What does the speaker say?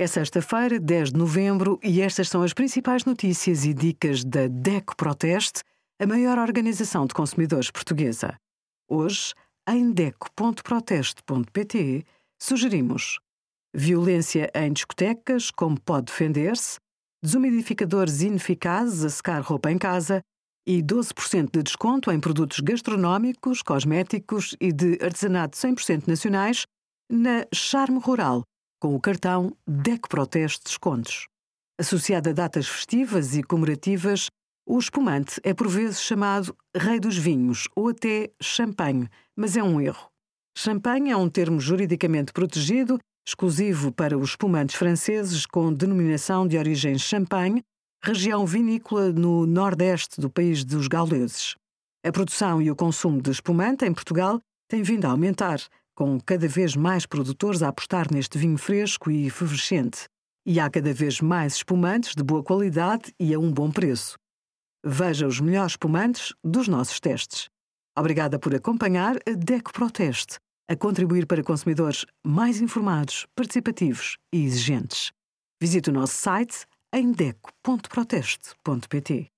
É sexta-feira, 10 de novembro, e estas são as principais notícias e dicas da DECO Proteste, a maior organização de consumidores portuguesa. Hoje, em DECO.proteste.pt, sugerimos violência em discotecas, como pode defender-se, desumidificadores ineficazes a secar roupa em casa e 12% de desconto em produtos gastronómicos, cosméticos e de artesanato 100% nacionais na Charme Rural com o cartão DEC Proteste Descontos. Associado a datas festivas e comemorativas, o espumante é por vezes chamado Rei dos Vinhos ou até champanhe, mas é um erro. Champanhe é um termo juridicamente protegido, exclusivo para os espumantes franceses com denominação de origem Champagne, região vinícola no nordeste do país dos gauleses. A produção e o consumo de espumante em Portugal tem vindo a aumentar, com cada vez mais produtores a apostar neste vinho fresco e efervescente. E há cada vez mais espumantes de boa qualidade e a um bom preço. Veja os melhores espumantes dos nossos testes. Obrigada por acompanhar a DECO Proteste, a contribuir para consumidores mais informados, participativos e exigentes. Visite o nosso site em deco.proteste.pt.